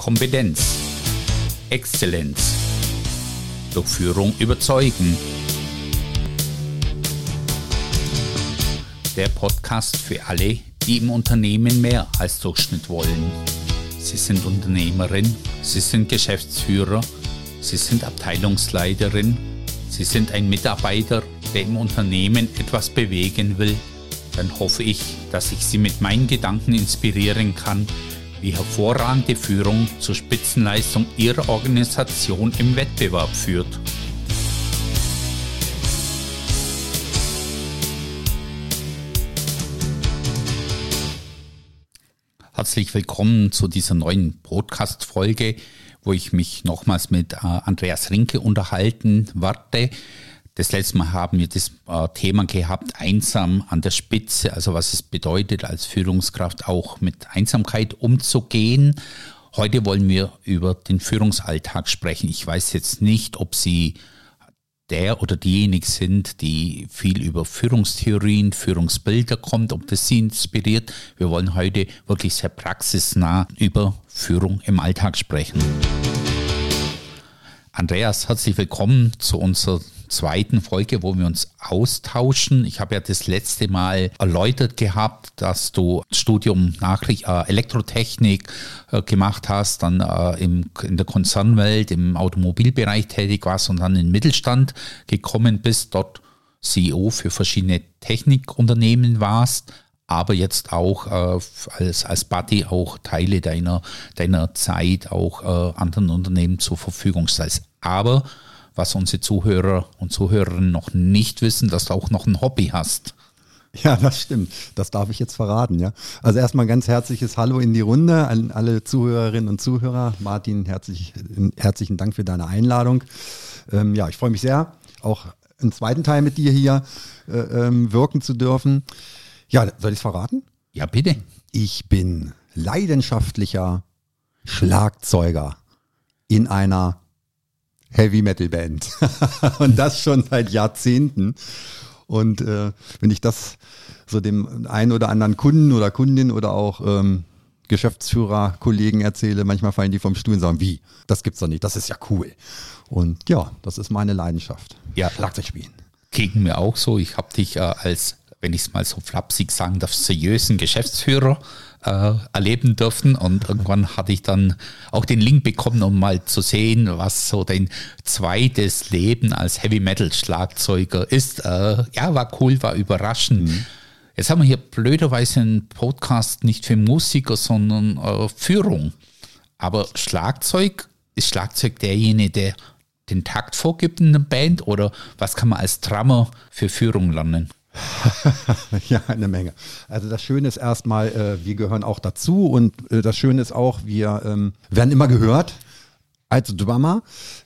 Kompetenz, Exzellenz, durch Führung überzeugen. Der Podcast für alle, die im Unternehmen mehr als Durchschnitt wollen. Sie sind Unternehmerin, Sie sind Geschäftsführer, Sie sind Abteilungsleiterin, Sie sind ein Mitarbeiter, der im Unternehmen etwas bewegen will. Dann hoffe ich, dass ich Sie mit meinen Gedanken inspirieren kann, wie hervorragende Führung zur Spitzenleistung Ihrer Organisation im Wettbewerb führt. Herzlich willkommen zu dieser neuen Podcast-Folge, wo ich mich nochmals mit äh, Andreas Rinke unterhalten werde. Das letzte Mal haben wir das äh, Thema gehabt, einsam an der Spitze, also was es bedeutet, als Führungskraft auch mit Einsamkeit umzugehen. Heute wollen wir über den Führungsalltag sprechen. Ich weiß jetzt nicht, ob Sie der oder diejenige sind, die viel über Führungstheorien, Führungsbilder kommt, ob das Sie inspiriert. Wir wollen heute wirklich sehr praxisnah über Führung im Alltag sprechen. Andreas, herzlich willkommen zu unserer zweiten Folge, wo wir uns austauschen. Ich habe ja das letzte Mal erläutert gehabt, dass du Studium Nachricht, äh, Elektrotechnik äh, gemacht hast, dann äh, im, in der Konzernwelt, im Automobilbereich tätig warst und dann in den Mittelstand gekommen bist, dort CEO für verschiedene Technikunternehmen warst, aber jetzt auch äh, als, als Buddy auch Teile deiner, deiner Zeit auch äh, anderen Unternehmen zur Verfügung stellst. Aber was unsere Zuhörer und Zuhörerinnen noch nicht wissen, dass du auch noch ein Hobby hast. Ja, das stimmt. Das darf ich jetzt verraten, ja. Also erstmal ganz herzliches Hallo in die Runde an alle Zuhörerinnen und Zuhörer. Martin, herzlich, herzlichen Dank für deine Einladung. Ähm, ja, ich freue mich sehr, auch einen zweiten Teil mit dir hier äh, ähm, wirken zu dürfen. Ja, soll ich es verraten? Ja, bitte. Ich bin leidenschaftlicher Schlagzeuger in einer Heavy Metal Band. und das schon seit Jahrzehnten. Und äh, wenn ich das so dem einen oder anderen Kunden oder Kundin oder auch ähm, Geschäftsführer, Kollegen erzähle, manchmal fallen die vom Stuhl und sagen, wie? Das gibt's doch nicht, das ist ja cool. Und ja, das ist meine Leidenschaft. Ja, Schlagzeug spielen. Gegen mir auch so. Ich habe dich äh, als, wenn ich es mal so flapsig sagen darf, seriösen Geschäftsführer äh, erleben dürfen. Und irgendwann hatte ich dann auch den Link bekommen, um mal zu sehen, was so dein zweites Leben als Heavy Metal Schlagzeuger ist. Äh, ja, war cool, war überraschend. Mhm. Jetzt haben wir hier blöderweise einen Podcast nicht für Musiker, sondern äh, Führung. Aber Schlagzeug, ist Schlagzeug derjenige, der den Takt vorgibt in der Band oder was kann man als Drummer für Führung lernen? ja, eine Menge. Also das Schöne ist erstmal, äh, wir gehören auch dazu und äh, das Schöne ist auch, wir ähm, werden immer gehört als Drummer,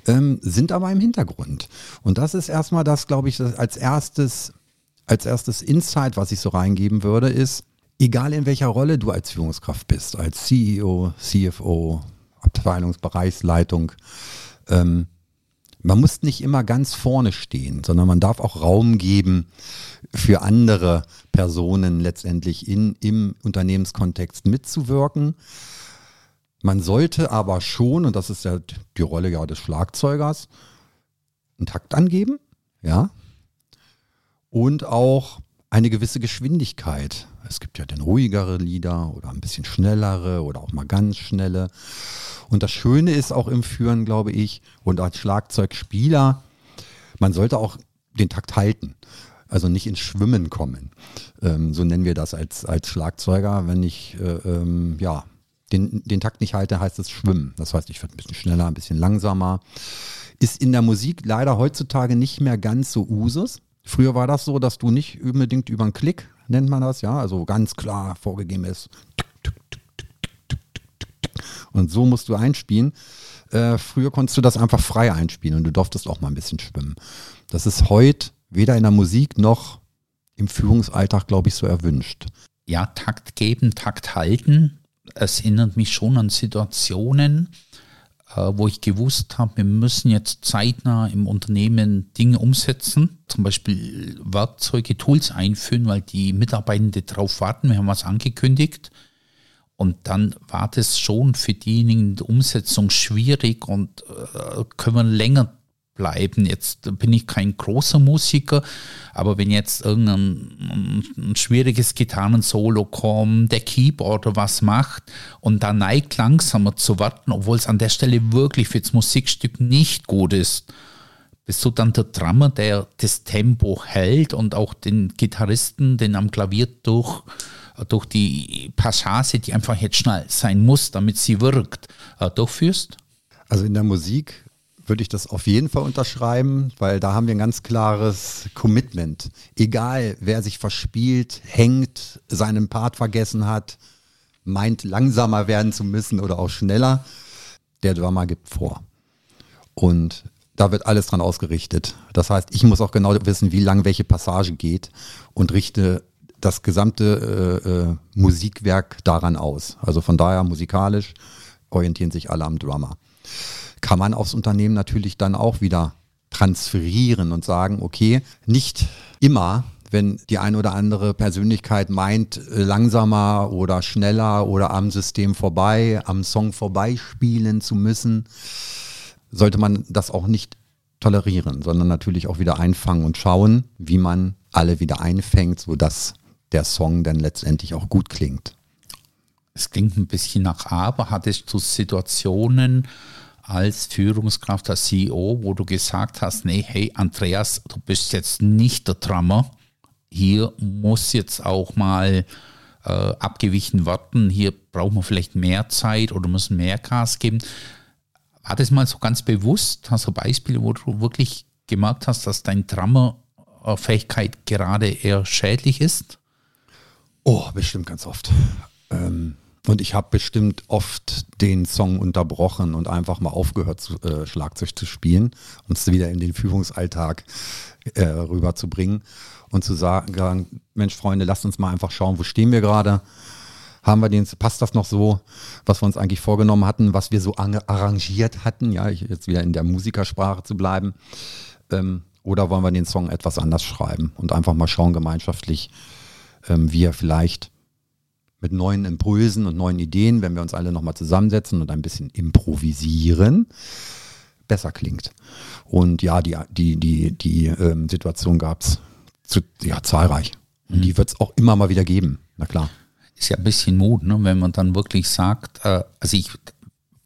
ähm, sind aber im Hintergrund. Und das ist erstmal das, glaube ich, das als erstes, als erstes Insight, was ich so reingeben würde, ist, egal in welcher Rolle du als Führungskraft bist, als CEO, CFO, Abteilungsbereichsleitung, ähm, man muss nicht immer ganz vorne stehen, sondern man darf auch Raum geben für andere Personen letztendlich in, im Unternehmenskontext mitzuwirken. Man sollte aber schon, und das ist ja die Rolle ja des Schlagzeugers, einen Takt angeben, ja, und auch eine gewisse Geschwindigkeit. Es gibt ja dann ruhigere Lieder oder ein bisschen schnellere oder auch mal ganz schnelle. Und das Schöne ist auch im Führen, glaube ich, und als Schlagzeugspieler, man sollte auch den Takt halten. Also nicht ins Schwimmen kommen. Ähm, so nennen wir das als, als Schlagzeuger. Wenn ich äh, ähm, ja, den, den Takt nicht halte, heißt es Schwimmen. Das heißt, ich werde ein bisschen schneller, ein bisschen langsamer. Ist in der Musik leider heutzutage nicht mehr ganz so Usus. Früher war das so, dass du nicht unbedingt über einen Klick, nennt man das, ja, also ganz klar vorgegeben ist. Und so musst du einspielen. Äh, früher konntest du das einfach frei einspielen und du durftest auch mal ein bisschen schwimmen. Das ist heute weder in der Musik noch im Führungsalltag, glaube ich, so erwünscht. Ja, Takt geben, Takt halten. Es erinnert mich schon an Situationen, wo ich gewusst habe, wir müssen jetzt zeitnah im Unternehmen Dinge umsetzen, zum Beispiel Werkzeuge, Tools einführen, weil die Mitarbeitenden darauf warten. Wir haben was angekündigt. Und dann war das schon für diejenigen in Umsetzung schwierig und äh, können wir länger bleiben. Jetzt bin ich kein großer Musiker, aber wenn jetzt irgendein ein schwieriges Gitarrensolo kommt, der Keyboarder was macht und da neigt langsamer zu warten, obwohl es an der Stelle wirklich für das Musikstück nicht gut ist, bist du dann der Drummer, der das Tempo hält und auch den Gitarristen, den am Klavier durch, durch die Passage, die einfach jetzt schnell sein muss, damit sie wirkt, äh, durchführst? Also in der Musik würde ich das auf jeden Fall unterschreiben, weil da haben wir ein ganz klares Commitment. Egal, wer sich verspielt, hängt, seinen Part vergessen hat, meint langsamer werden zu müssen oder auch schneller, der Drummer gibt vor. Und da wird alles dran ausgerichtet. Das heißt, ich muss auch genau wissen, wie lang welche Passage geht und richte das gesamte äh, äh, Musikwerk daran aus. Also von daher musikalisch orientieren sich alle am Drummer kann man aufs Unternehmen natürlich dann auch wieder transferieren und sagen, okay, nicht immer wenn die eine oder andere Persönlichkeit meint, äh, langsamer oder schneller oder am System vorbei, am Song vorbeispielen zu müssen, sollte man das auch nicht tolerieren, sondern natürlich auch wieder einfangen und schauen, wie man alle wieder einfängt, sodass der Song dann letztendlich auch gut klingt. Es klingt ein bisschen nach aber. Hattest du Situationen, als Führungskraft, als CEO, wo du gesagt hast, nee, hey Andreas, du bist jetzt nicht der Drummer, hier muss jetzt auch mal äh, abgewichen werden, hier brauchen wir vielleicht mehr Zeit oder müssen mehr Gas geben. War das mal so ganz bewusst? Hast du Beispiele, wo du wirklich gemerkt hast, dass dein Drummer-Fähigkeit gerade eher schädlich ist? Oh, bestimmt ganz oft. Ähm, und ich habe bestimmt oft den Song unterbrochen und einfach mal aufgehört, zu, äh, Schlagzeug zu spielen und es wieder in den Führungsalltag äh, rüberzubringen und zu sagen, Mensch, Freunde, lasst uns mal einfach schauen, wo stehen wir gerade? Haben wir den, passt das noch so, was wir uns eigentlich vorgenommen hatten, was wir so arrangiert hatten? Ja, ich, jetzt wieder in der Musikersprache zu bleiben. Ähm, oder wollen wir den Song etwas anders schreiben und einfach mal schauen gemeinschaftlich, ähm, wie er vielleicht mit neuen Impulsen und neuen Ideen, wenn wir uns alle nochmal zusammensetzen und ein bisschen improvisieren, besser klingt. Und ja, die, die, die, die ähm, Situation gab es ja, zahlreich. Und die mhm. wird es auch immer mal wieder geben, na klar. Ist ja ein bisschen Mut, ne? wenn man dann wirklich sagt, äh, also ich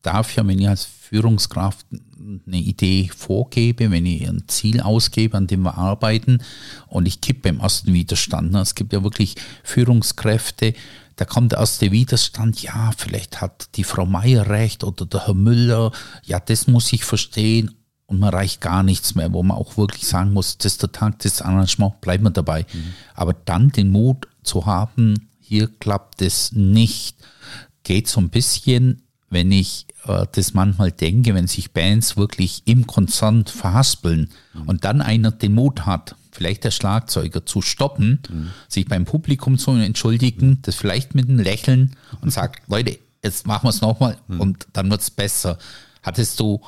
darf ja, wenn ich als Führungskraft eine Idee vorgebe, wenn ich ein Ziel ausgebe, an dem wir arbeiten und ich kippe beim ersten Widerstand. Es gibt ja wirklich Führungskräfte, da kommt der Widerstand, ja, vielleicht hat die Frau Meier recht oder der Herr Müller, ja, das muss ich verstehen und man reicht gar nichts mehr, wo man auch wirklich sagen muss, das ist der Tag, das Arrangement, bleiben wir dabei. Mhm. Aber dann den Mut zu haben, hier klappt es nicht, geht so ein bisschen, wenn ich äh, das manchmal denke, wenn sich Bands wirklich im Konzern verhaspeln mhm. und dann einer den Mut hat, vielleicht der Schlagzeuger zu stoppen, mhm. sich beim Publikum zu entschuldigen, das vielleicht mit einem Lächeln und sagt, Leute, jetzt machen wir es nochmal mhm. und dann wird es besser. Hattest du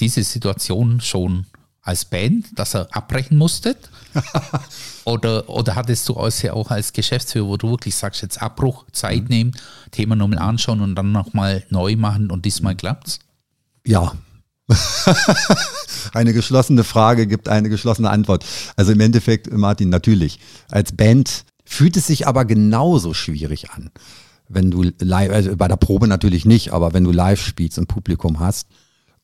diese Situation schon als Band, dass er abbrechen musstet? oder, oder hattest du außer auch als Geschäftsführer, wo du wirklich sagst, jetzt Abbruch, Zeit mhm. nehmen, Thema nochmal anschauen und dann nochmal neu machen und diesmal klappt's? Ja, eine geschlossene Frage gibt eine geschlossene Antwort. Also im Endeffekt, Martin, natürlich. Als Band fühlt es sich aber genauso schwierig an. Wenn du live, also bei der Probe natürlich nicht, aber wenn du live spielst und Publikum hast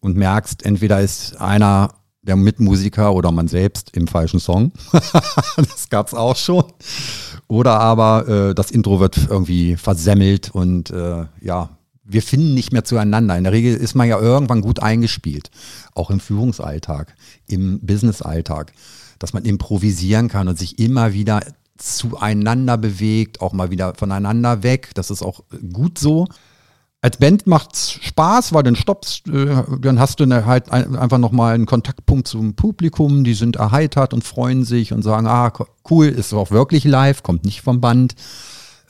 und merkst, entweder ist einer der Mitmusiker oder man selbst im falschen Song. das gab's auch schon. Oder aber äh, das Intro wird irgendwie versemmelt und äh, ja, wir finden nicht mehr zueinander. In der Regel ist man ja irgendwann gut eingespielt, auch im Führungsalltag, im Businessalltag, dass man improvisieren kann und sich immer wieder zueinander bewegt, auch mal wieder voneinander weg. Das ist auch gut so. Als Band macht's Spaß, weil dann stoppst, äh, dann hast du halt einfach nochmal einen Kontaktpunkt zum Publikum, die sind erheitert und freuen sich und sagen, ah, cool, ist auch wirklich live, kommt nicht vom Band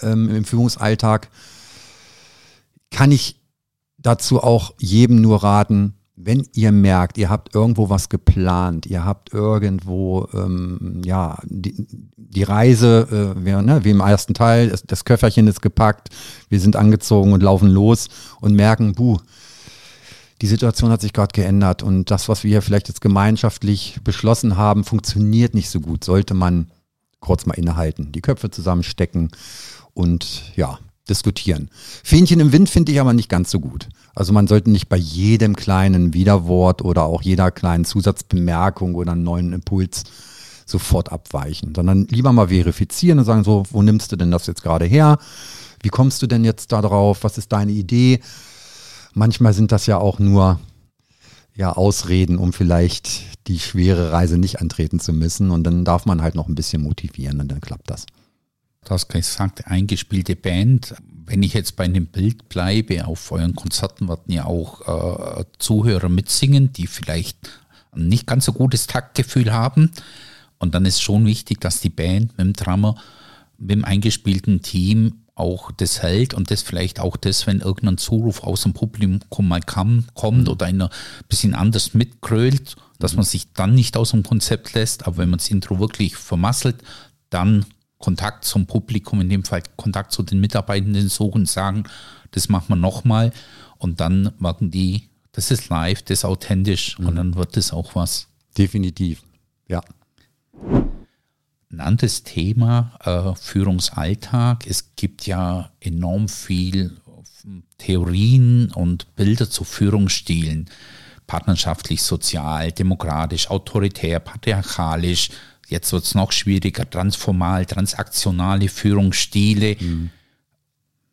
ähm, im Führungsalltag. Kann ich dazu auch jedem nur raten, wenn ihr merkt, ihr habt irgendwo was geplant, ihr habt irgendwo, ähm, ja, die, die Reise, äh, wir, ne, wie im ersten Teil, das, das Köfferchen ist gepackt, wir sind angezogen und laufen los und merken, buh, die Situation hat sich gerade geändert und das, was wir hier vielleicht jetzt gemeinschaftlich beschlossen haben, funktioniert nicht so gut, sollte man kurz mal innehalten, die Köpfe zusammenstecken und ja, diskutieren. Fähnchen im Wind finde ich aber nicht ganz so gut. Also man sollte nicht bei jedem kleinen Widerwort oder auch jeder kleinen Zusatzbemerkung oder einen neuen Impuls sofort abweichen, sondern lieber mal verifizieren und sagen so, wo nimmst du denn das jetzt gerade her? Wie kommst du denn jetzt da drauf? Was ist deine Idee? Manchmal sind das ja auch nur ja, Ausreden, um vielleicht die schwere Reise nicht antreten zu müssen. Und dann darf man halt noch ein bisschen motivieren und dann klappt das. Du hast gesagt, eingespielte Band. Wenn ich jetzt bei einem Bild bleibe, auf euren Konzerten werden ja auch äh, Zuhörer mitsingen, die vielleicht ein nicht ganz so gutes Taktgefühl haben. Und dann ist schon wichtig, dass die Band mit dem Drummer, mit dem eingespielten Team auch das hält und das vielleicht auch das, wenn irgendein Zuruf aus dem Publikum mal kam, kommt mhm. oder einer ein bisschen anders mitkrölt, dass man sich dann nicht aus dem Konzept lässt. Aber wenn man das Intro wirklich vermasselt, dann Kontakt zum Publikum, in dem Fall Kontakt zu den Mitarbeitenden suchen, sagen, das machen wir nochmal und dann merken die, das ist live, das ist authentisch mhm. und dann wird das auch was. Definitiv, ja. Ein anderes Thema, äh, Führungsalltag. Es gibt ja enorm viel Theorien und Bilder zu Führungsstilen. Partnerschaftlich, sozial, demokratisch, autoritär, patriarchalisch, Jetzt wird es noch schwieriger, transformal, transaktionale Führungsstile. Mhm.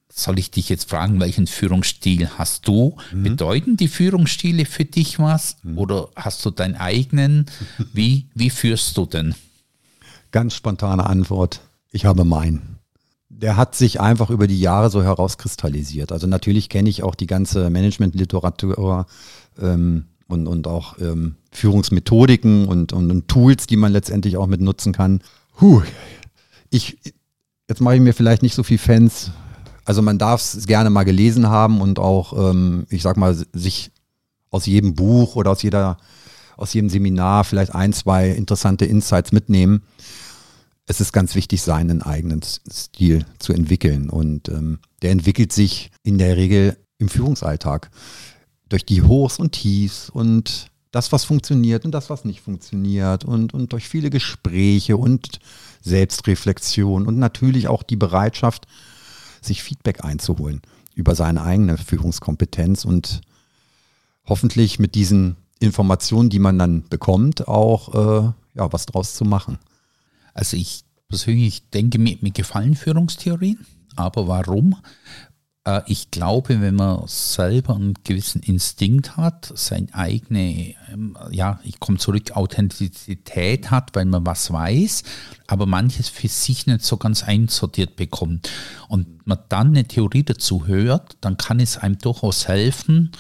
Soll ich dich jetzt fragen, welchen Führungsstil hast du? Mhm. Bedeuten die Führungsstile für dich was? Mhm. Oder hast du deinen eigenen? Wie, wie führst du denn? Ganz spontane Antwort. Ich habe meinen. Der hat sich einfach über die Jahre so herauskristallisiert. Also natürlich kenne ich auch die ganze Management-Literatur ähm, und, und auch ähm, Führungsmethodiken und, und, und, Tools, die man letztendlich auch mit nutzen kann. Puh, ich, jetzt mache ich mir vielleicht nicht so viel Fans. Also man darf es gerne mal gelesen haben und auch, ähm, ich sag mal, sich aus jedem Buch oder aus jeder, aus jedem Seminar vielleicht ein, zwei interessante Insights mitnehmen. Es ist ganz wichtig, seinen eigenen Stil zu entwickeln. Und ähm, der entwickelt sich in der Regel im Führungsalltag durch die Hochs und Tiefs und das, was funktioniert und das, was nicht funktioniert und, und durch viele Gespräche und Selbstreflexion und natürlich auch die Bereitschaft, sich Feedback einzuholen über seine eigene Führungskompetenz und hoffentlich mit diesen Informationen, die man dann bekommt, auch äh, ja, was draus zu machen. Also ich persönlich denke, mir, mir gefallen Führungstheorien, aber warum? Äh, ich glaube, wenn man selber einen gewissen Instinkt hat, seine eigene, ähm, ja, ich komme zurück, Authentizität hat, weil man was weiß, aber manches für sich nicht so ganz einsortiert bekommt und man dann eine Theorie dazu hört, dann kann es einem durchaus helfen,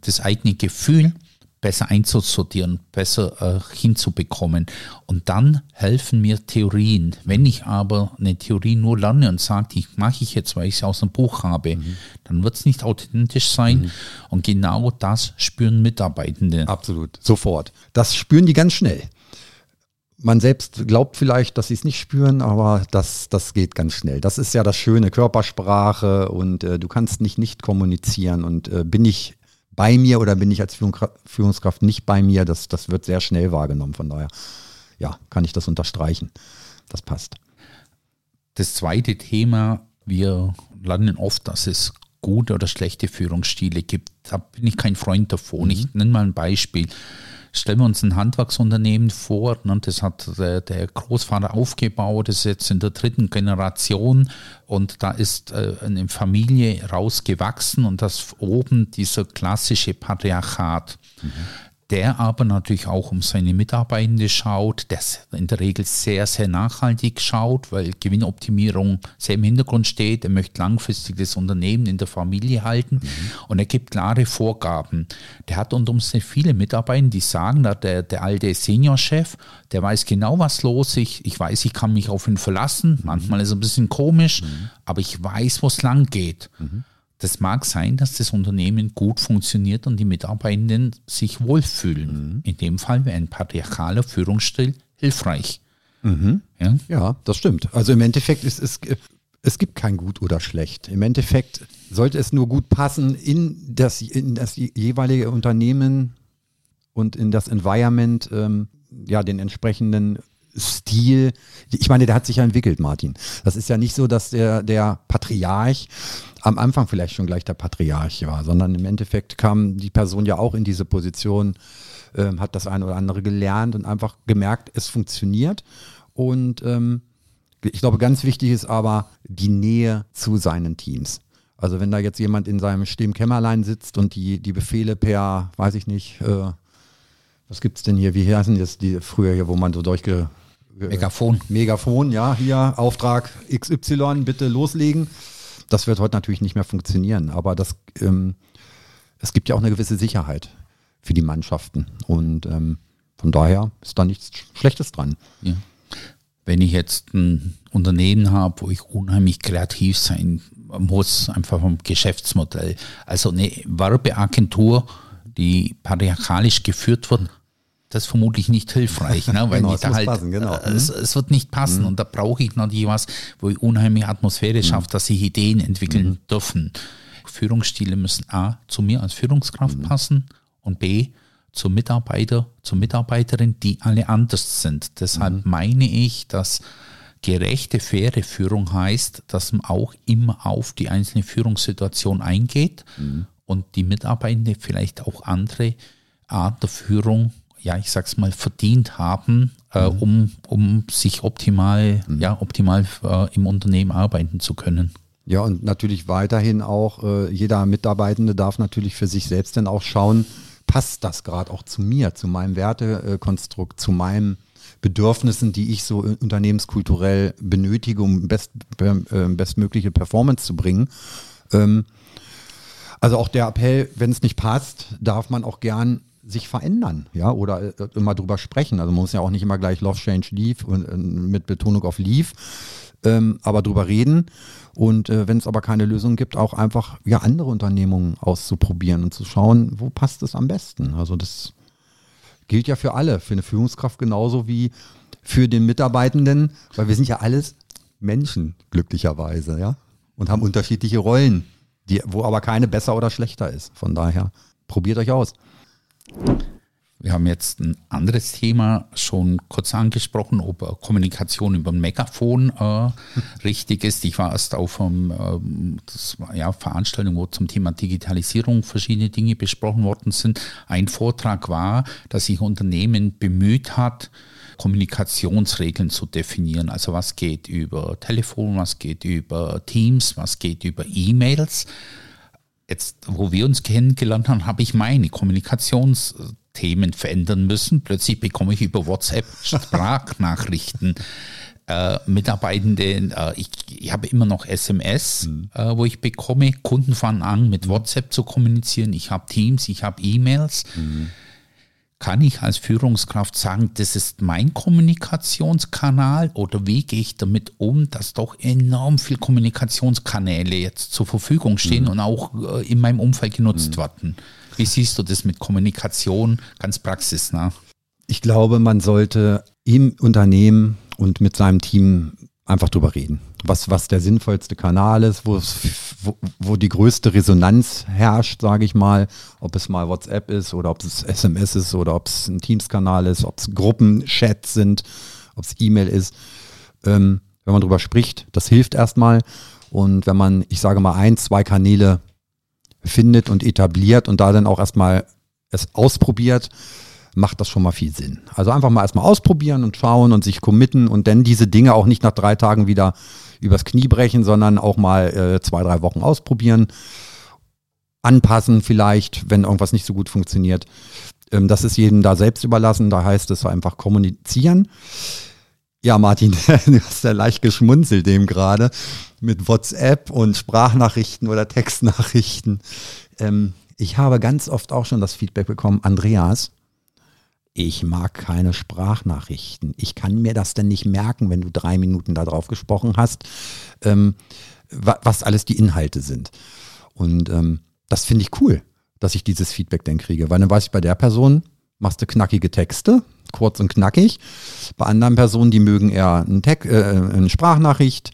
das eigene Gefühl besser einzusortieren, besser äh, hinzubekommen. Und dann helfen mir Theorien. Wenn ich aber eine Theorie nur lerne und sage, die mache ich jetzt, weil ich sie aus einem Buch habe, mhm. dann wird es nicht authentisch sein. Mhm. Und genau das spüren Mitarbeitende. Absolut, sofort. Das spüren die ganz schnell. Man selbst glaubt vielleicht, dass sie es nicht spüren, aber das, das geht ganz schnell. Das ist ja das schöne Körpersprache und äh, du kannst nicht nicht kommunizieren. Und äh, bin ich bei mir oder bin ich als Führungskraft nicht bei mir? Das, das wird sehr schnell wahrgenommen. Von daher, ja, kann ich das unterstreichen. Das passt. Das zweite Thema, wir landen oft, dass es gute oder schlechte Führungsstile gibt. Da bin ich kein Freund davon. Mhm. Ich nenne mal ein Beispiel. Stellen wir uns ein Handwerksunternehmen vor, ne, das hat der, der, Großvater aufgebaut, das ist jetzt in der dritten Generation und da ist äh, eine Familie rausgewachsen und das oben dieser klassische Patriarchat. Mhm der aber natürlich auch um seine Mitarbeitende schaut, der in der Regel sehr, sehr nachhaltig schaut, weil Gewinnoptimierung sehr im Hintergrund steht. Er möchte langfristig das Unternehmen in der Familie halten mhm. und er gibt klare Vorgaben. Der hat unter uns sehr viele Mitarbeiter, die sagen, der, der alte Seniorchef, der weiß genau, was los ist. Ich, ich weiß, ich kann mich auf ihn verlassen. Mhm. Manchmal ist es ein bisschen komisch, mhm. aber ich weiß, wo es lang geht. Mhm Das mag sein, dass das Unternehmen gut funktioniert und die Mitarbeitenden sich wohlfühlen. Mhm. In dem Fall wäre ein patriarchaler Führungsstil hilfreich. Mhm. Ja? ja, das stimmt. Also im Endeffekt ist es, es gibt kein Gut oder Schlecht. Im Endeffekt sollte es nur gut passen in das, in das jeweilige Unternehmen und in das Environment, ähm, ja, den entsprechenden Stil. Ich meine, der hat sich ja entwickelt, Martin. Das ist ja nicht so, dass der, der Patriarch am Anfang vielleicht schon gleich der Patriarch war, sondern im Endeffekt kam die Person ja auch in diese Position, äh, hat das eine oder andere gelernt und einfach gemerkt, es funktioniert. Und ähm, ich glaube, ganz wichtig ist aber die Nähe zu seinen Teams. Also wenn da jetzt jemand in seinem stillen Kämmerlein sitzt und die, die Befehle per, weiß ich nicht, äh, was es denn hier, wie heißen das die früher hier, wo man so durchge... Megafon. Megafon, ja, hier, Auftrag XY, bitte loslegen. Das wird heute natürlich nicht mehr funktionieren, aber das, ähm, es gibt ja auch eine gewisse Sicherheit für die Mannschaften und ähm, von daher ist da nichts Schlechtes dran. Ja wenn ich jetzt ein Unternehmen habe, wo ich unheimlich kreativ sein muss, einfach vom Geschäftsmodell. Also eine Werbeagentur, die patriarchalisch geführt wird, das ist vermutlich nicht hilfreich, ne? weil genau, da halt, passen, genau. äh, es, es, wird nicht passen mhm. und da brauche ich natürlich was, wo ich unheimliche Atmosphäre mhm. schaffe, dass sich Ideen entwickeln mhm. dürfen. Führungsstile müssen A zu mir als Führungskraft mhm. passen und B zum Mitarbeiter, zur Mitarbeiterin, die alle anders sind. Deshalb mhm. meine ich, dass gerechte, faire Führung heißt, dass man auch immer auf die einzelne Führungssituation eingeht mhm. und die Mitarbeitenden vielleicht auch andere Art der Führung, ja, ich sag's mal, verdient haben, äh, mhm. um, um sich optimal, mhm. ja, optimal äh, im Unternehmen arbeiten zu können. Ja, und natürlich weiterhin auch, äh, jeder Mitarbeitende darf natürlich für sich selbst dann auch schauen, passt das gerade auch zu mir, zu meinem Wertekonstrukt, zu meinen Bedürfnissen, die ich so unternehmenskulturell benötige, um best, äh, bestmögliche Performance zu bringen. Ähm, also auch der Appell, wenn es nicht passt, darf man auch gern sich verändern, ja, oder äh, immer drüber sprechen. Also man muss ja auch nicht immer gleich Love Change Leave und äh, mit Betonung auf Leave, ähm, aber drüber reden und äh, wenn es aber keine Lösung gibt, auch einfach ja andere Unternehmungen auszuprobieren und zu schauen, wo passt es am besten. Also das gilt ja für alle, für eine Führungskraft genauso wie für den Mitarbeitenden, weil wir sind ja alles Menschen glücklicherweise, ja, und haben unterschiedliche Rollen, die, wo aber keine besser oder schlechter ist. Von daher probiert euch aus. Wir haben jetzt ein anderes Thema schon kurz angesprochen, ob Kommunikation über ein Megafon äh, richtig ist. Ich war erst auf einer ähm, ja, Veranstaltung, wo zum Thema Digitalisierung verschiedene Dinge besprochen worden sind. Ein Vortrag war, dass sich Unternehmen bemüht hat, Kommunikationsregeln zu definieren. Also was geht über Telefon, was geht über Teams, was geht über E-Mails jetzt, wo wir uns kennengelernt haben, habe ich meine Kommunikations Themen verändern müssen. Plötzlich bekomme ich über WhatsApp Sprachnachrichten. Äh, Mitarbeitende, äh, ich, ich habe immer noch SMS, mhm. äh, wo ich bekomme. Kunden fangen an, mit WhatsApp zu kommunizieren. Ich habe Teams, ich habe E-Mails. Mhm. Kann ich als Führungskraft sagen, das ist mein Kommunikationskanal oder wie gehe ich damit um, dass doch enorm viele Kommunikationskanäle jetzt zur Verfügung stehen mhm. und auch äh, in meinem Umfeld genutzt mhm. werden? Wie siehst du das mit Kommunikation ganz praxisnah? Ich glaube, man sollte im Unternehmen und mit seinem Team einfach drüber reden, was, was der sinnvollste Kanal ist, wo, wo, die größte Resonanz herrscht, sage ich mal, ob es mal WhatsApp ist oder ob es SMS ist oder ob es ein Teams-Kanal ist, ob es Gruppenchats sind, ob es E-Mail ist. Ähm, wenn man drüber spricht, das hilft erstmal. Und wenn man, ich sage mal, ein, zwei Kanäle findet und etabliert und da dann auch erstmal es ausprobiert, macht das schon mal viel Sinn. Also einfach mal erstmal ausprobieren und schauen und sich committen und dann diese Dinge auch nicht nach drei Tagen wieder übers Knie brechen, sondern auch mal äh, zwei, drei Wochen ausprobieren, anpassen vielleicht, wenn irgendwas nicht so gut funktioniert. Ähm, das ist jedem da selbst überlassen, da heißt es einfach kommunizieren. Ja, Martin, du hast ja leicht geschmunzelt dem gerade mit WhatsApp und Sprachnachrichten oder Textnachrichten. Ähm, ich habe ganz oft auch schon das Feedback bekommen, Andreas, ich mag keine Sprachnachrichten. Ich kann mir das denn nicht merken, wenn du drei Minuten darauf gesprochen hast, ähm, was alles die Inhalte sind. Und ähm, das finde ich cool, dass ich dieses Feedback dann kriege, weil dann weiß ich bei der Person, machst du knackige Texte, kurz und knackig. Bei anderen Personen, die mögen eher einen äh, eine Sprachnachricht.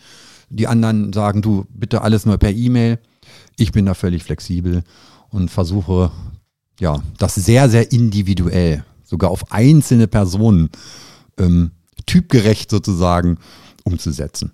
Die anderen sagen, du, bitte alles nur per E-Mail. Ich bin da völlig flexibel und versuche, ja, das sehr, sehr individuell, sogar auf einzelne Personen, ähm, typgerecht sozusagen umzusetzen.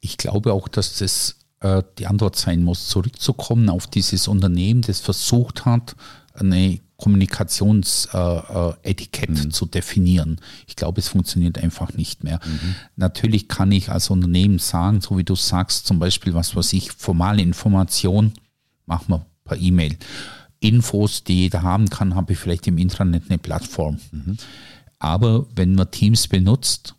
Ich glaube auch, dass das äh, die Antwort sein muss, zurückzukommen auf dieses Unternehmen, das versucht hat, eine Kommunikationsetikett äh, mhm. zu definieren. Ich glaube, es funktioniert einfach nicht mehr. Mhm. Natürlich kann ich als Unternehmen sagen, so wie du sagst, zum Beispiel, was weiß ich, formale Information, machen wir per E-Mail. Infos, die jeder haben kann, habe ich vielleicht im Intranet eine Plattform. Mhm. Aber wenn man Teams benutzt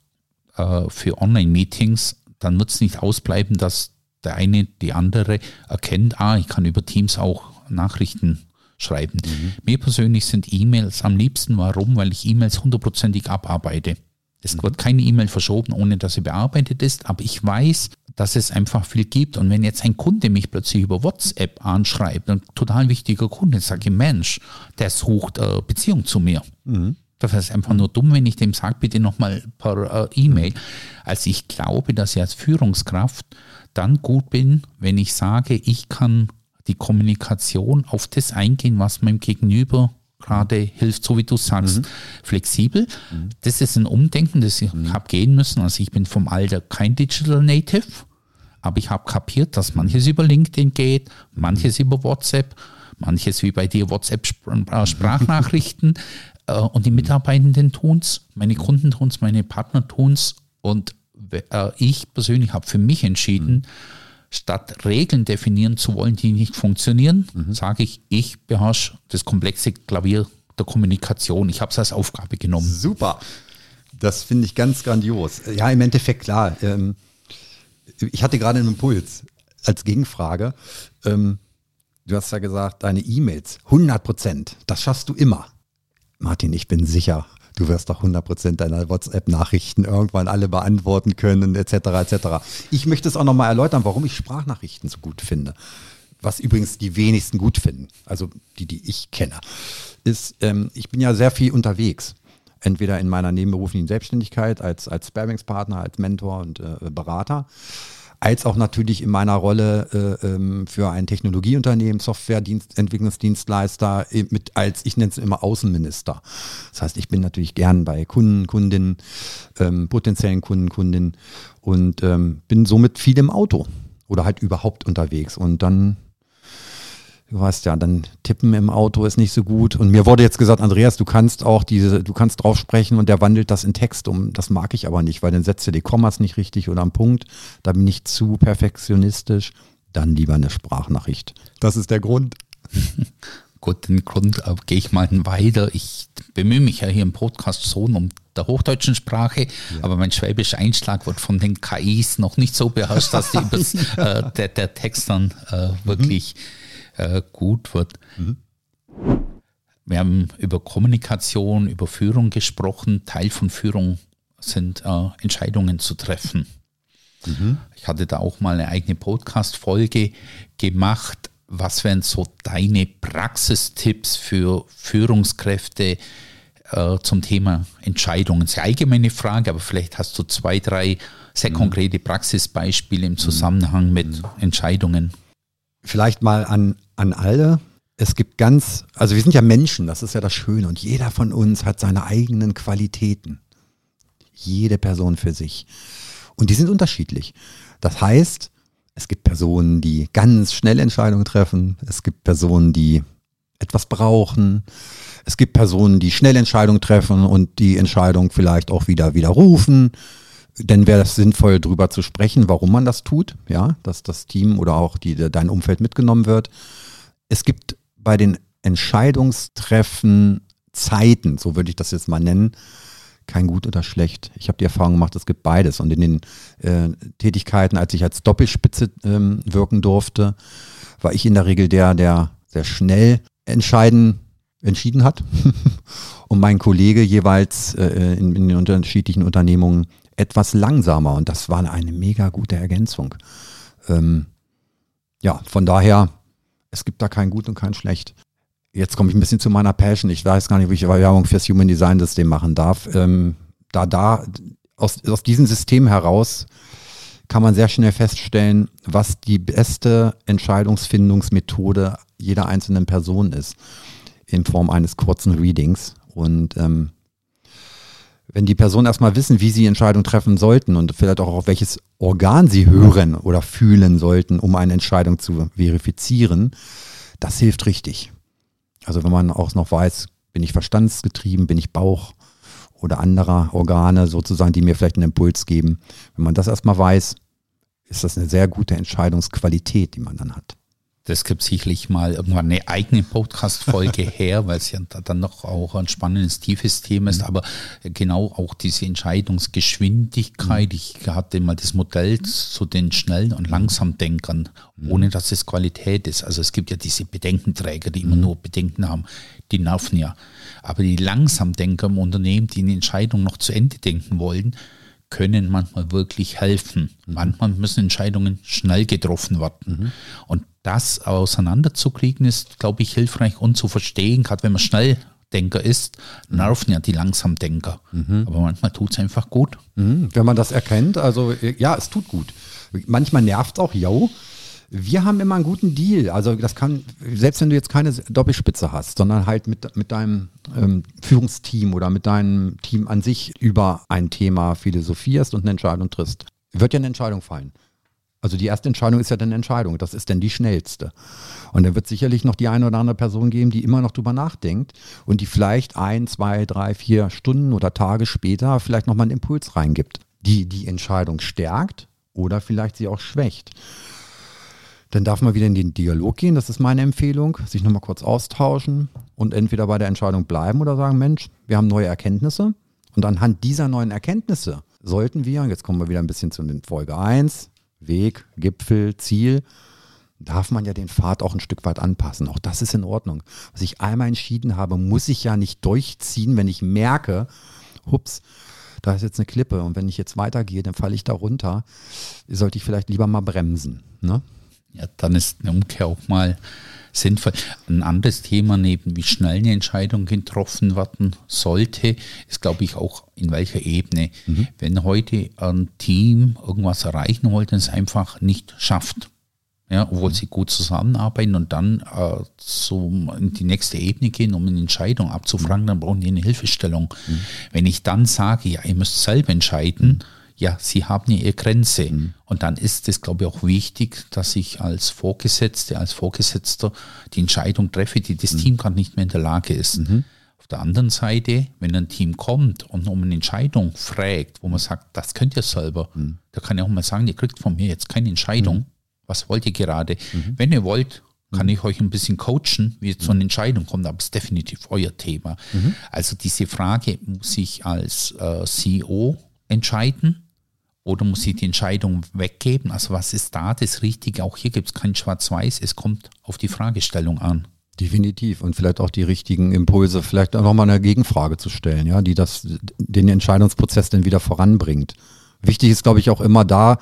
äh, für Online-Meetings, dann wird es nicht ausbleiben, dass der eine die andere erkennt, ah, ich kann über Teams auch Nachrichten schreiben. Mhm. Mir persönlich sind E-Mails am liebsten. Warum? Weil ich E-Mails hundertprozentig abarbeite. Es mhm. wird keine E-Mail verschoben, ohne dass sie bearbeitet ist, aber ich weiß, dass es einfach viel gibt. Und wenn jetzt ein Kunde mich plötzlich über WhatsApp anschreibt, ein total wichtiger Kunde, sage ich, Mensch, der sucht äh, Beziehung zu mir. Mhm. Das ist einfach nur dumm, wenn ich dem sage, bitte nochmal per äh, E-Mail. Also ich glaube, dass ich als Führungskraft dann gut bin, wenn ich sage, ich kann die Kommunikation auf das eingehen, was meinem Gegenüber gerade hilft, so wie du sagst, mhm. flexibel. Mhm. Das ist ein Umdenken, das ich mhm. habe gehen müssen. Also ich bin vom Alter kein Digital Native, aber ich habe kapiert, dass manches über LinkedIn geht, manches über WhatsApp, manches wie bei dir WhatsApp äh, Sprachnachrichten äh, und die Mitarbeitenden tun es, meine Kunden tun es, meine Partner tun es und äh, ich persönlich habe für mich entschieden, mhm statt Regeln definieren zu wollen, die nicht funktionieren, mhm. sage ich, ich beherrsche das komplexe Klavier der Kommunikation. Ich habe es als Aufgabe genommen. Super. Das finde ich ganz grandios. Ja, im Endeffekt klar. Ähm, ich hatte gerade einen Impuls als Gegenfrage. Ähm, du hast ja gesagt, deine E-Mails, 100 Prozent, das schaffst du immer. Martin, ich bin sicher, du wirst doch 100% deiner WhatsApp-Nachrichten irgendwann alle beantworten können, etc. etc. Ich möchte es auch nochmal erläutern, warum ich Sprachnachrichten so gut finde. Was übrigens die wenigsten gut finden, also die, die ich kenne, ist, ähm, ich bin ja sehr viel unterwegs entweder in meiner nebenberuflichen Selbstständigkeit als, als Sparringspartner, als Mentor und äh, Berater als auch natürlich in meiner Rolle äh, ähm, für ein Technologieunternehmen, Softwareentwicklungsdienstleister, äh, mit als ich nenne es immer Außenminister. Das heißt, ich bin natürlich gern bei Kunden, Kundinnen, ähm, potenziellen Kunden, Kundinnen und ähm, bin somit viel im Auto oder halt überhaupt unterwegs. Und dann du weißt ja, dann tippen im Auto ist nicht so gut. Und mir wurde jetzt gesagt, Andreas, du kannst auch diese, du kannst drauf sprechen und der wandelt das in Text um. Das mag ich aber nicht, weil dann setzt du die Kommas nicht richtig oder am Punkt. Da bin ich zu perfektionistisch. Dann lieber eine Sprachnachricht. Das ist der Grund. Gut, den Grund äh, gehe ich mal weiter. Ich bemühe mich ja hier im Podcast so um der hochdeutschen Sprache, ja. aber mein schwäbischer Einschlag wird von den KIs noch nicht so beherrscht, dass die übers, äh, der, der Text dann äh, wirklich mhm äh, gut wird. Mhm. Wir haben über Kommunikation, über Führung gesprochen. Teil von Führung sind äh, Entscheidungen zu treffen. Mhm. Ich hatte da auch mal eine eigene Podcast-Folge gemacht. Was wären so deine Praxistipps für Führungskräfte äh, zum Thema Entscheidungen? Sehr allgemeine Frage, aber vielleicht hast du zwei, drei sehr mhm. konkrete Praxisbeispiele im Zusammenhang mit mhm. Entscheidungen vielleicht mal an, an alle. Es gibt ganz, also wir sind ja Menschen, das ist ja das Schöne und jeder von uns hat seine eigenen Qualitäten. Jede Person für sich. Und die sind unterschiedlich. Das heißt, es gibt Personen, die ganz schnell Entscheidungen treffen. Es gibt Personen, die etwas brauchen. Es gibt Personen, die schnell Entscheidungen treffen und die Entscheidung vielleicht auch wieder widerrufen dann wäre es sinnvoll, darüber zu sprechen, warum man das tut, ja, dass das Team oder auch die, dein Umfeld mitgenommen wird. Es gibt bei den Entscheidungstreffen Zeiten, so würde ich das jetzt mal nennen, kein gut oder schlecht. Ich habe die Erfahrung gemacht, es gibt beides. Und in den äh, Tätigkeiten, als ich als Doppelspitze ähm, wirken durfte, war ich in der Regel der, der sehr schnell entscheiden, entschieden hat. und mein Kollege jeweils äh, in, in den unterschiedlichen Unternehmungen etwas langsamer und das war eine mega gute Ergänzung. Ähm, ja, von daher Es gibt da kein Gut und kein Schlecht. Jetzt komme ich ein bisschen zu meiner Passion. Ich weiß gar nicht, wie ich Werbung fürs Human Design System machen darf. Ähm, da, da, aus, aus diesem System heraus kann man sehr schnell feststellen, was die beste Entscheidungsfindungsmethode jeder einzelnen Person ist, in Form eines kurzen Readings. Und ähm, wenn die Personen erstmal wissen, wie sie Entscheidungen treffen sollten und vielleicht auch auf welches Organ sie hören oder fühlen sollten, um eine Entscheidung zu verifizieren, das hilft richtig. Also wenn man auch noch weiß, bin ich verstandsgetrieben, bin ich Bauch oder anderer Organe sozusagen, die mir vielleicht einen Impuls geben. Wenn man das erstmal weiß, ist das eine sehr gute Entscheidungsqualität, die man dann hat. Das gibt sicherlich mal irgendwann eine eigene Podcast-Folge her, weil es ja dann noch auch ein spannendes, tiefes Thema ist. Mhm. Aber genau auch diese Entscheidungsgeschwindigkeit. Mhm. Ich hatte mal das Modell zu den schnellen und langsamen Denkern, mhm. ohne dass es Qualität ist. Also es gibt ja diese Bedenkenträger, die immer nur Bedenken haben. Die nerven ja. Aber die Langsamdenker im Unternehmen, die eine Entscheidung noch zu Ende denken wollen, können manchmal wirklich helfen. Manchmal müssen Entscheidungen schnell getroffen werden. Mhm. Und das auseinanderzukriegen ist, glaube ich, hilfreich und zu verstehen, gerade wenn man Schnelldenker ist, nerven ja die Langsamdenker. Mhm. Aber manchmal tut es einfach gut. Mhm. Wenn man das erkennt, also ja, es tut gut. Manchmal nervt es auch, ja. Wir haben immer einen guten Deal. Also das kann, selbst wenn du jetzt keine Doppelspitze hast, sondern halt mit, mit deinem ähm, Führungsteam oder mit deinem Team an sich über ein Thema philosophierst und eine Entscheidung triffst, wird ja eine Entscheidung fallen. Also die erste Entscheidung ist ja dann Entscheidung. Das ist dann die schnellste. Und dann wird sicherlich noch die eine oder andere Person geben, die immer noch drüber nachdenkt und die vielleicht ein, zwei, drei, vier Stunden oder Tage später vielleicht nochmal einen Impuls reingibt, die die Entscheidung stärkt oder vielleicht sie auch schwächt. Dann darf man wieder in den Dialog gehen, das ist meine Empfehlung, sich nochmal kurz austauschen und entweder bei der Entscheidung bleiben oder sagen, Mensch, wir haben neue Erkenntnisse und anhand dieser neuen Erkenntnisse sollten wir, jetzt kommen wir wieder ein bisschen zu den Folge 1, Weg, Gipfel, Ziel, darf man ja den Pfad auch ein Stück weit anpassen. Auch das ist in Ordnung. Was ich einmal entschieden habe, muss ich ja nicht durchziehen, wenn ich merke, hups, da ist jetzt eine Klippe und wenn ich jetzt weitergehe, dann falle ich da runter. Sollte ich vielleicht lieber mal bremsen. Ne? Ja, dann ist eine Umkehr auch mal sinnvoll. Ein anderes Thema neben wie schnell eine Entscheidung getroffen werden sollte, ist, glaube ich, auch in welcher Ebene. Mhm. Wenn heute ein Team irgendwas erreichen wollte und es einfach nicht schafft, ja, obwohl mhm. sie gut zusammenarbeiten und dann äh, zum, in die nächste Ebene gehen, um eine Entscheidung abzufragen, dann brauchen die eine Hilfestellung. Mhm. Wenn ich dann sage, ja, ihr müsst selber entscheiden, mhm ja, sie haben ja ihre Grenze. Mhm. Und dann ist es, glaube ich, auch wichtig, dass ich als Vorgesetzte, als Vorgesetzter die Entscheidung treffe, die das mhm. Team gerade nicht mehr in der Lage ist. Mhm. Auf der anderen Seite, wenn ein Team kommt und um eine Entscheidung fragt, wo man sagt, das könnt ihr selber, mhm. da kann ich auch mal sagen, ihr kriegt von mir jetzt keine Entscheidung. Mhm. Was wollt ihr gerade? Mhm. Wenn ihr wollt, kann ich euch ein bisschen coachen, wie ihr zu einer Entscheidung kommt, aber es ist definitiv euer Thema. Also diese Frage muss ich als äh, CEO entscheiden oder muss ich die Entscheidung weggeben? Also was ist da das Richtige? Auch hier gibt es kein Schwarz-Weiß, es kommt auf die Fragestellung an. Definitiv und vielleicht auch die richtigen Impulse, vielleicht auch nochmal eine Gegenfrage zu stellen, ja, die das, den Entscheidungsprozess dann wieder voranbringt. Wichtig ist, glaube ich, auch immer da,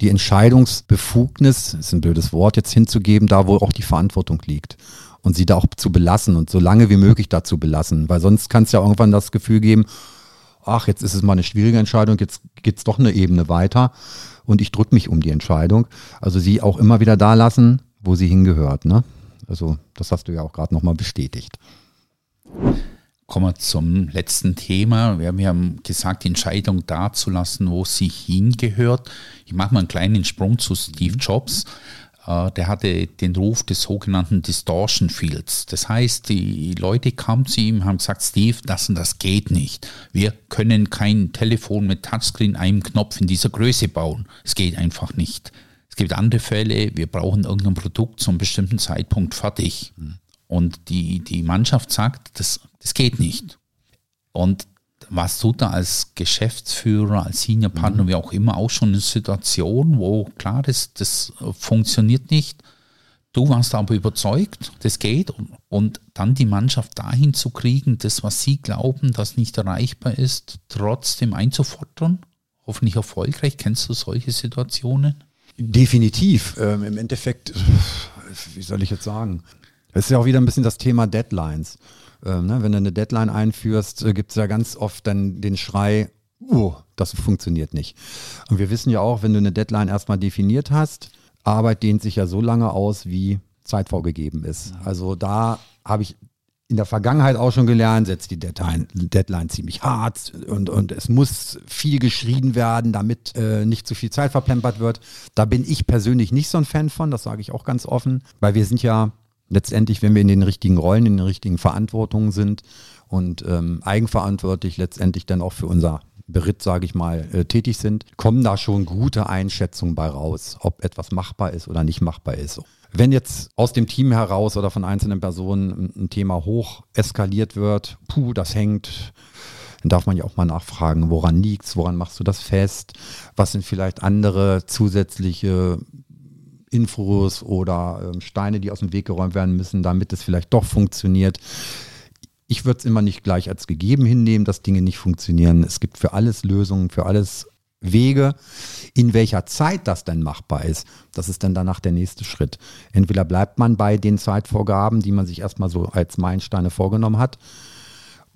die Entscheidungsbefugnis, ist ein blödes Wort, jetzt hinzugeben, da wo auch die Verantwortung liegt. Und sie da auch zu belassen und so lange wie möglich dazu belassen, weil sonst kann es ja irgendwann das Gefühl geben, ach, jetzt ist es mal eine schwierige Entscheidung, jetzt geht es doch eine Ebene weiter und ich drücke mich um die Entscheidung. Also sie auch immer wieder da lassen, wo sie hingehört. Ne? Also das hast du ja auch gerade nochmal bestätigt. Kommen wir zum letzten Thema. Wir haben gesagt, die Entscheidung da zu lassen, wo sie hingehört. Ich mache mal einen kleinen Sprung zu Steve Jobs. Äh, der hatte den Ruf des sogenannten Distortion Fields. Das heißt, die Leute kamen zu ihm, haben gesagt, Steve, das und das geht nicht. Wir können kein Telefon mit Touchscreen, einem Knopf in dieser Größe bauen. Es geht einfach nicht. Es gibt andere Fälle, wir brauchen irgendein Produkt zu einem bestimmten Zeitpunkt fertig. Mhm. Und die, die Mannschaft sagt, das, das geht nicht. Und warst du da als Geschäftsführer, als Senior Partner, mhm. wie auch immer, auch schon in Situation, wo klar ist, das funktioniert nicht. Du warst aber überzeugt, das geht und, und dann die Mannschaft dahin zu kriegen, das, was sie glauben, das nicht erreichbar ist, trotzdem einzufordern, hoffentlich erfolgreich. Kennst du solche Situationen? Definitiv. Ähm, Im Endeffekt wie soll ich jetzt sagen? Es ist ja auch wieder ein bisschen das Thema Deadlines. Ähm, ne? Wenn du eine Deadline einführst, äh, gibt es ja ganz oft dann den Schrei, oh, das funktioniert nicht. Und wir wissen ja auch, wenn du eine Deadline erstmal definiert hast, Arbeit dehnt sich ja so lange aus, wie Zeit vorgegeben ist. Also da habe ich in der Vergangenheit auch schon gelernt, setzt die Deadline, Deadline ziemlich hart und, und es muss viel geschrien werden, damit äh, nicht zu viel Zeit verplempert wird. Da bin ich persönlich nicht so ein Fan von, das sage ich auch ganz offen, weil wir sind ja letztendlich, wenn wir in den richtigen Rollen, in den richtigen Verantwortungen sind und ähm, eigenverantwortlich letztendlich dann auch für unser Beritt, sage ich mal, äh, tätig sind, kommen da schon gute Einschätzungen bei raus, ob etwas machbar ist oder nicht machbar ist. Wenn jetzt aus dem Team heraus oder von einzelnen Personen ein Thema hoch eskaliert wird, puh, das hängt, dann darf man ja auch mal nachfragen, woran liegt's, woran machst du das fest, was sind vielleicht andere zusätzliche Infos oder äh, Steine, die aus dem Weg geräumt werden müssen, damit es vielleicht doch funktioniert. Ich würde es immer nicht gleich als gegeben hinnehmen, dass Dinge nicht funktionieren. Es gibt für alles Lösungen, für alles Wege. In welcher Zeit das denn machbar ist, das ist dann danach der nächste Schritt. Entweder bleibt man bei den Zeitvorgaben, die man sich erstmal so als Meilensteine vorgenommen hat,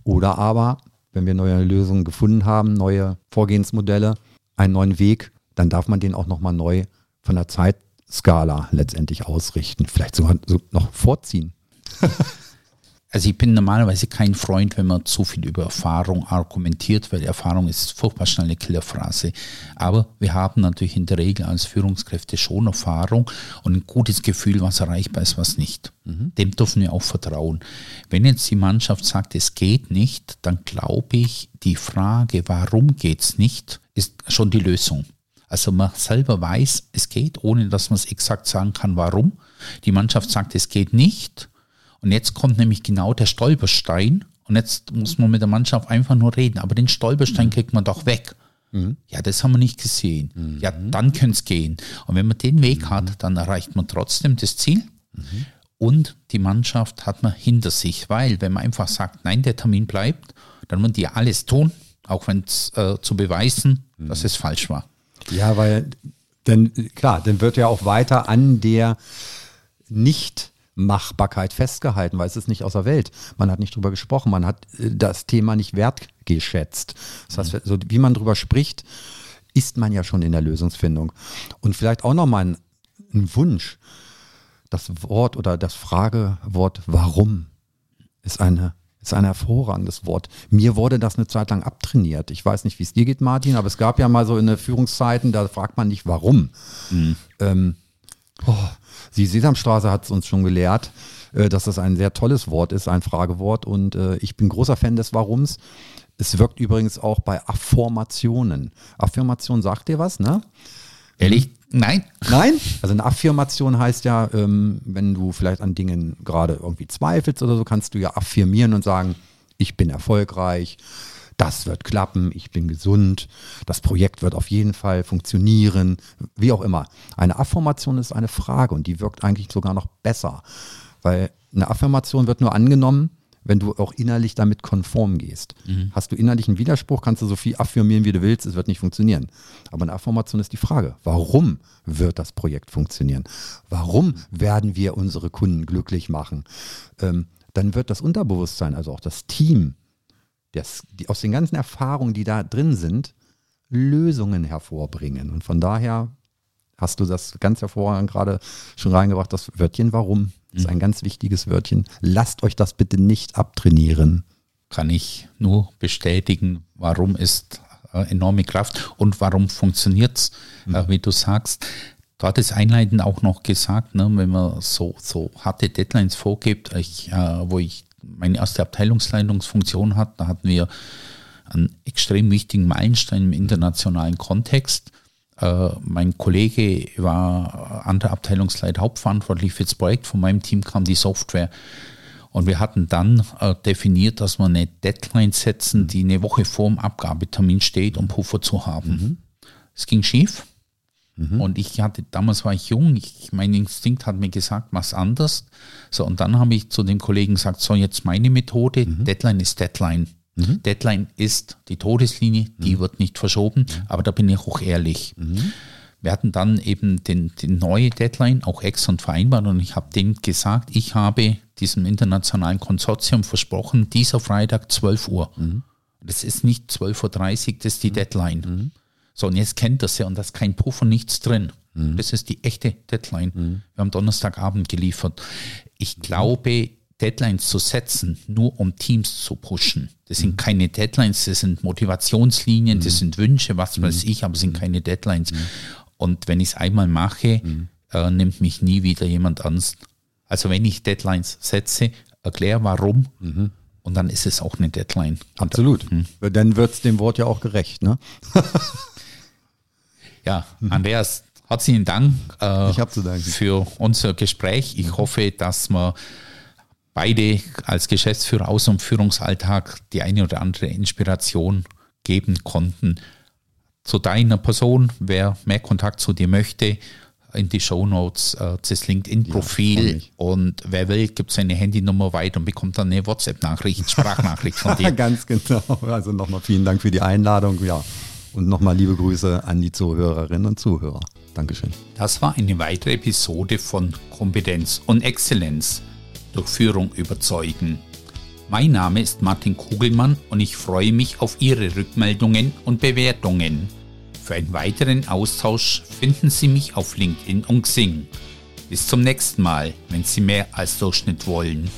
oder aber, wenn wir neue Lösungen gefunden haben, neue Vorgehensmodelle, einen neuen Weg, dann darf man den auch nochmal neu von der Zeitskala letztendlich ausrichten, vielleicht sogar noch vorziehen. Also ich bin normalerweise kein Freund, wenn man zu viel über Erfahrung argumentiert, weil Erfahrung ist furchtbar schnell eine Killerphrase. Aber wir haben natürlich in der Regel als Führungskräfte schon Erfahrung und ein gutes Gefühl, was erreichbar ist, was nicht. Mhm. Dem dürfen wir auch vertrauen. Wenn jetzt die Mannschaft sagt, es geht nicht, dann glaube ich, die Frage, warum geht es nicht, ist schon die Lösung. Also man selber weiß, es geht, ohne dass man es exakt sagen kann, warum. Die Mannschaft sagt, es geht nicht und jetzt kommt nämlich genau der Stolperstein. Und jetzt muss man mit der Mannschaft einfach nur reden. Aber den Stolperstein mhm. kriegt man doch weg. Mhm. Ja, das haben wir nicht gesehen. Mhm. Ja, dann könnte es gehen. Und wenn man den Weg mhm. hat, dann erreicht man trotzdem das Ziel. Mhm. Und die Mannschaft hat man hinter sich. Weil, wenn man einfach sagt, nein, der Termin bleibt, dann müssen die alles tun, auch wenn es äh, zu beweisen, dass mhm. es falsch war. Ja, weil, denn klar, dann wird ja auch weiter an der nicht Machbarkeit festgehalten, weil es ist nicht aus der Welt. Man hat nicht drüber gesprochen, man hat äh, das Thema nicht wertgeschätzt. Das heißt, so wie man drüber spricht, ist man ja schon in der Lösungsfindung. Und vielleicht auch nochmal ein, ein Wunsch. Das Wort oder das Fragewort warum ist eine ist ein hervorragendes Wort. Mir wurde das eine Zeit lang abtrainiert. Ich weiß nicht, wie es dir geht, Martin, aber es gab ja mal so in den Führungszeiten, da fragt man nicht warum. Mhm. Ähm, oh, die Sesamstraße hat es uns schon gelehrt, äh, dass das ein sehr tolles Wort ist, ein Fragewort. Und äh, ich bin großer Fan des Warums. Es wirkt übrigens auch bei Affirmationen. Affirmation sagt dir was, ne? Ehrlich? Nein. Nein? Also eine Affirmation heißt ja, ähm, wenn du vielleicht an Dingen gerade irgendwie zweifelst oder so, kannst du ja affirmieren und sagen, ich bin erfolgreich, das wird klappen, ich bin gesund, das Projekt wird auf jeden Fall funktionieren, wie auch immer. Eine Affirmation ist eine Frage und die wirkt eigentlich sogar noch besser, weil eine Affirmation wird nur angenommen, wenn du auch innerlich damit konform gehst. Mhm. Hast du innerlich einen Widerspruch, kannst du so viel affirmieren, wie du willst, es wird nicht funktionieren. Aber eine Affirmation ist die Frage, warum wird das Projekt funktionieren? Warum werden wir unsere Kunden glücklich machen? Ähm, dann wird das Unterbewusstsein, also auch das Team, das, die, aus den ganzen Erfahrungen, die da drin sind, Lösungen hervorbringen. Und von daher hast du das ganz hervorragend gerade schon reingebracht, das Wörtchen warum ist ein mhm. ganz wichtiges Wörtchen. Lasst euch das bitte nicht abtrainieren. Kann ich nur bestätigen, warum ist äh, enorme Kraft und warum funktioniert es, mhm. äh, wie du sagst. Du hattest einleitend auch noch gesagt, ne, wenn man so, so harte Deadlines vorgibt, ich, äh, wo ich meine erste Abteilungsleitungsfunktion hatte, da hatten wir einen extrem wichtigen Meilenstein im internationalen Kontext. Äh, mein Kollege war anderer Abteilungsleiter hauptverantwortlich für das Projekt. Von meinem Team kam die Software. Und wir hatten dann äh, definiert, dass wir eine Deadline setzen, die eine Woche vor dem Abgabetermin steht, um Puffer zu haben. Mhm. Es ging schief. Mhm. Und ich hatte, damals war ich jung, ich, mein Instinkt hat mir gesagt, was anders. So, und dann habe ich zu dem Kollegen gesagt, so jetzt meine Methode, mhm. Deadline ist Deadline. Mhm. Deadline ist die Todeslinie, die mhm. wird nicht verschoben, mhm. aber da bin ich auch ehrlich. Mhm. wir hatten dann eben den, die neue Deadline auch extern vereinbart und ich habe denen gesagt, ich habe diesem internationalen Konsortium versprochen, dieser Freitag 12 Uhr. Mhm. Das ist nicht 12.30 Uhr, das ist die. Deadline. So, und jetzt kennt das ja und da ist kein Puffer, nichts drin. Mhm. Das ist die echte Deadline. Mhm. Wir haben Donnerstagabend geliefert. Ich glaube, Deadlines zu setzen, nur um Teams zu pushen. Das sind mhm. keine Deadlines, das sind Motivationslinien, mhm. das sind Wünsche, was weiß ich, aber es sind keine Deadlines. Und wenn ich es einmal mache, äh, nimmt mich nie wieder jemand ernst. Also wenn ich Deadlines setze, erkläre warum und dann ist es auch eine Deadline. Absolut. Mhm. Dann wird es dem Wort ja auch gerecht. Ne? ja, Andreas, herzlichen Dank äh, für unser Gespräch. Ich hoffe, dass wir beide als Geschäftsführer aus dem Führungsalltag die eine oder andere Inspiration geben konnten. Zu deiner Person, wer mehr Kontakt zu dir möchte, in die Shownotes äh, das LinkedIn-Profil ja, und wer will, gibt seine Handynummer weiter und bekommt dann eine WhatsApp-Nachricht, Sprachnachricht von dir. Ganz genau. Also nochmal vielen Dank für die Einladung. Ja. Und nochmal liebe Grüße an die Zuhörerinnen und Zuhörer. Dankeschön. Das war eine weitere Episode von Kompetenz und Exzellenz durch Führung überzeugen. Mein Name ist Martin Kugelmann und ich freue mich auf Ihre Rückmeldungen und Bewertungen. Für einen weiteren Austausch finden Sie mich auf LinkedIn und Xing. Bis zum nächsten Mal, wenn Sie mehr als Durchschnitt wollen.